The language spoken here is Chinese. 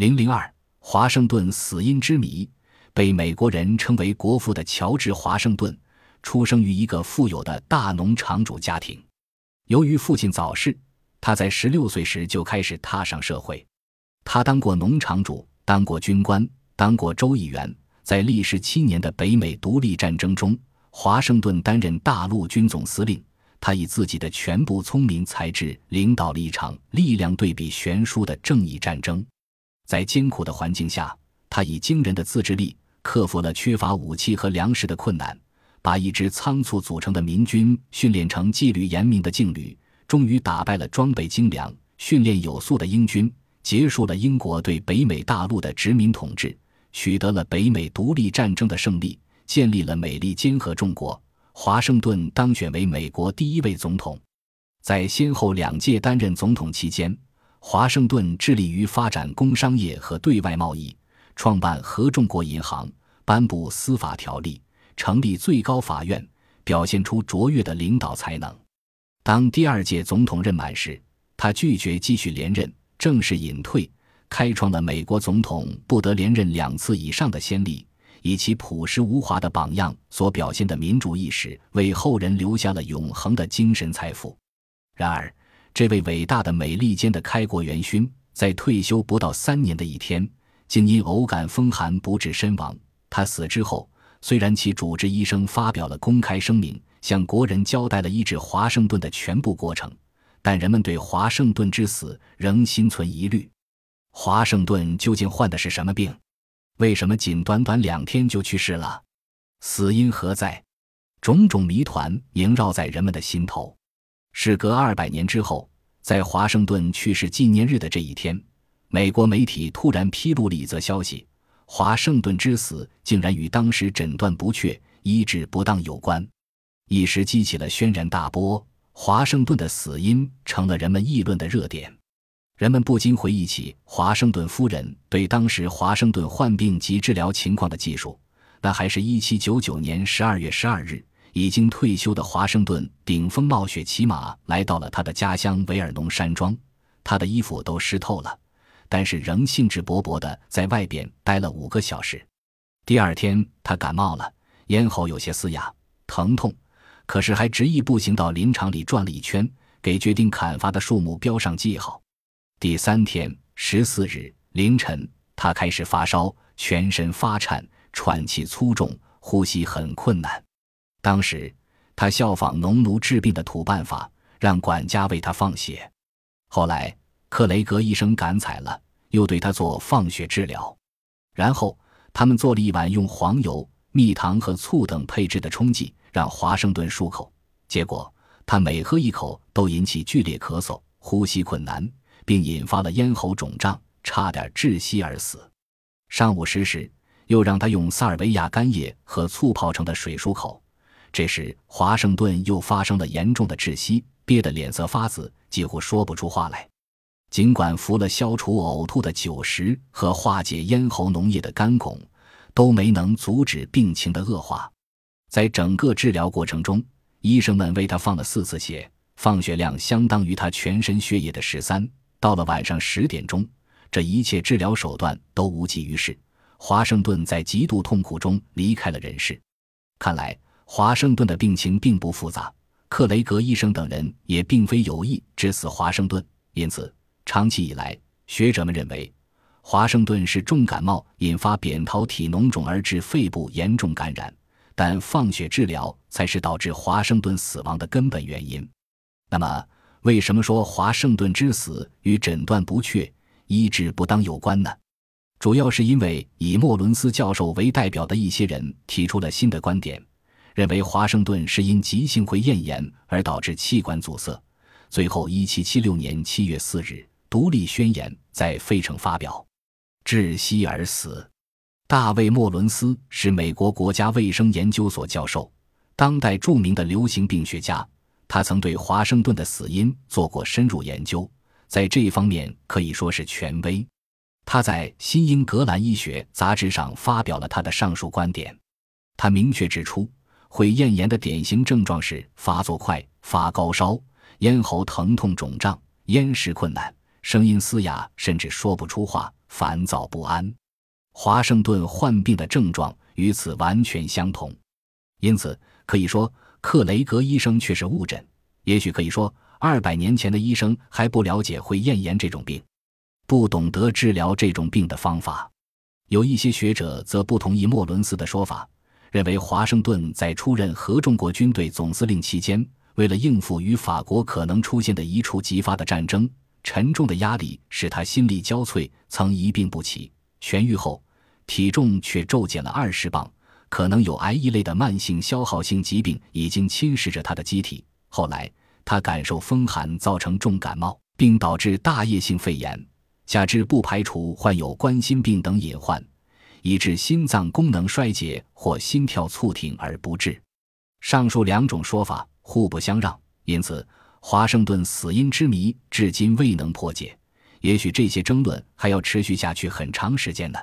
零零二，华盛顿死因之谜，被美国人称为“国父”的乔治·华盛顿，出生于一个富有的大农场主家庭。由于父亲早逝，他在十六岁时就开始踏上社会。他当过农场主，当过军官，当过州议员。在历时七年的北美独立战争中，华盛顿担任大陆军总司令。他以自己的全部聪明才智，领导了一场力量对比悬殊的正义战争。在艰苦的环境下，他以惊人的自制力克服了缺乏武器和粮食的困难，把一支仓促组成的民军训练成纪律严明的劲旅，终于打败了装备精良、训练有素的英军，结束了英国对北美大陆的殖民统治，取得了北美独立战争的胜利，建立了美利坚合众国。华盛顿当选为美国第一位总统，在先后两届担任总统期间，华盛顿致力于发展工商业和对外贸易，创办合众国银行，颁布司法条例，成立最高法院，表现出卓越的领导才能。当第二届总统任满时，他拒绝继续连任，正式隐退，开创了美国总统不得连任两次以上的先例。以其朴实无华的榜样所表现的民主意识，为后人留下了永恒的精神财富。然而，这位伟大的美利坚的开国元勋，在退休不到三年的一天，竟因偶感风寒不治身亡。他死之后，虽然其主治医生发表了公开声明，向国人交代了医治华盛顿的全部过程，但人们对华盛顿之死仍心存疑虑。华盛顿究竟患的是什么病？为什么仅短短两天就去世了？死因何在？种种谜团萦绕在人们的心头。时隔二百年之后，在华盛顿去世纪念日的这一天，美国媒体突然披露了一则消息：华盛顿之死竟然与当时诊断不确、医治不当有关，一时激起了轩然大波。华盛顿的死因成了人们议论的热点。人们不禁回忆起华盛顿夫人对当时华盛顿患病及治疗情况的记述。那还是一七九九年十二月十二日，已经退休的华盛顿顶风冒雪骑马来到了他的家乡维尔农山庄。他的衣服都湿透了，但是仍兴致勃勃地在外边待了五个小时。第二天，他感冒了，咽喉有些嘶哑、疼痛，可是还执意步行到林场里转了一圈，给决定砍伐的树木标上记号。第三天，十四日凌晨，他开始发烧，全身发颤，喘气粗重，呼吸很困难。当时，他效仿农奴治病的土办法，让管家为他放血。后来，克雷格医生感采了，又对他做放血治疗。然后，他们做了一碗用黄油、蜜糖和醋等配制的冲剂，让华盛顿漱口。结果，他每喝一口都引起剧烈咳嗽，呼吸困难。并引发了咽喉肿胀，差点窒息而死。上午十时，又让他用萨尔维亚干叶和醋泡成的水漱口。这时，华盛顿又发生了严重的窒息，憋得脸色发紫，几乎说不出话来。尽管服了消除呕吐的酒食和化解咽喉脓液的干汞，都没能阻止病情的恶化。在整个治疗过程中，医生们为他放了四次血，放血量相当于他全身血液的十三。到了晚上十点钟，这一切治疗手段都无济于事。华盛顿在极度痛苦中离开了人世。看来，华盛顿的病情并不复杂，克雷格医生等人也并非有意致死华盛顿。因此，长期以来，学者们认为，华盛顿是重感冒引发扁桃体脓肿而致肺部严重感染，但放血治疗才是导致华盛顿死亡的根本原因。那么？为什么说华盛顿之死与诊断不确、医治不当有关呢？主要是因为以莫伦斯教授为代表的一些人提出了新的观点，认为华盛顿是因急性会咽炎而导致气管阻塞。最后，一七七六年七月四日，《独立宣言》在费城发表，窒息而死。大卫·莫伦斯是美国国家卫生研究所教授，当代著名的流行病学家。他曾对华盛顿的死因做过深入研究，在这一方面可以说是权威。他在《新英格兰医学》杂志上发表了他的上述观点。他明确指出，会咽炎的典型症状是发作快、发高烧、咽喉疼痛肿胀、咽食困难、声音嘶哑，甚至说不出话、烦躁不安。华盛顿患病的症状与此完全相同，因此可以说克雷格医生却是误诊。也许可以说，二百年前的医生还不了解会咽炎这种病，不懂得治疗这种病的方法。有一些学者则不同意莫伦斯的说法，认为华盛顿在出任合众国军队总司令期间，为了应付与法国可能出现的一触即发的战争，沉重的压力使他心力交瘁，曾一病不起。痊愈后，体重却骤减了二十磅，可能有癌一类的慢性消耗性疾病已经侵蚀着他的机体。后来，他感受风寒，造成重感冒，并导致大叶性肺炎，加之不排除患有冠心病等隐患，以致心脏功能衰竭或心跳促停而不治。上述两种说法互不相让，因此华盛顿死因之谜至今未能破解。也许这些争论还要持续下去很长时间呢。